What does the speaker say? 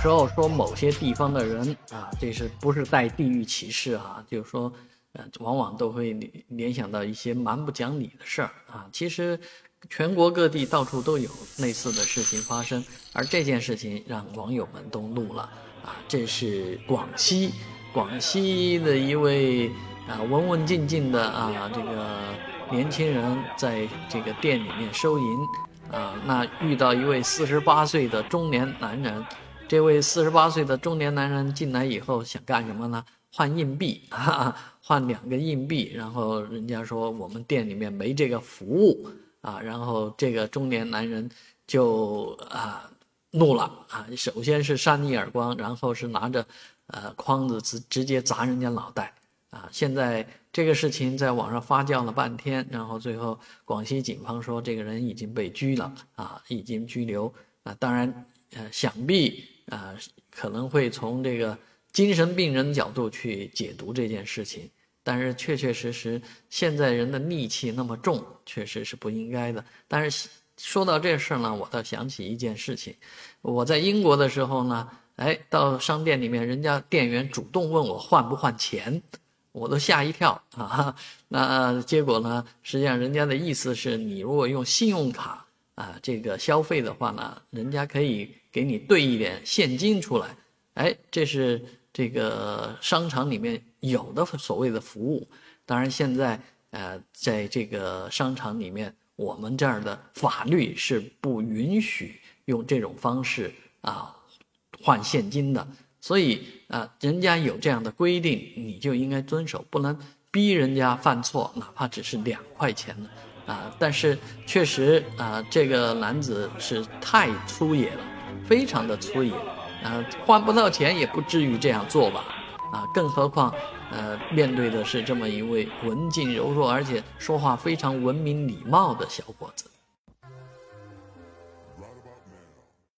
时候说某些地方的人啊，这是不是带地域歧视啊？就是说，呃，往往都会联联想到一些蛮不讲理的事儿啊。其实，全国各地到处都有类似的事情发生，而这件事情让网友们都怒了啊。这是广西，广西的一位啊文文静静的啊这个年轻人，在这个店里面收银。啊，那遇到一位四十八岁的中年男人，这位四十八岁的中年男人进来以后想干什么呢？换硬币，哈哈，换两个硬币。然后人家说我们店里面没这个服务啊，然后这个中年男人就啊怒了啊，首先是扇一耳光，然后是拿着呃筐子直直接砸人家脑袋啊，现在。这个事情在网上发酵了半天，然后最后广西警方说这个人已经被拘了啊，已经拘留啊。当然，呃，想必啊可能会从这个精神病人角度去解读这件事情，但是确确实实现在人的戾气那么重，确实是不应该的。但是说到这事儿呢，我倒想起一件事情，我在英国的时候呢，哎，到商店里面，人家店员主动问我换不换钱。我都吓一跳啊！那结果呢？实际上人家的意思是你如果用信用卡啊这个消费的话呢，人家可以给你兑一点现金出来。哎，这是这个商场里面有的所谓的服务。当然现在呃，在这个商场里面，我们这儿的法律是不允许用这种方式啊换现金的。所以啊，人家有这样的规定，你就应该遵守，不能逼人家犯错，哪怕只是两块钱呢，啊！但是确实啊，这个男子是太粗野了，非常的粗野，啊，换不到钱也不至于这样做吧，啊！更何况，呃，面对的是这么一位文静柔弱而且说话非常文明礼貌的小伙子。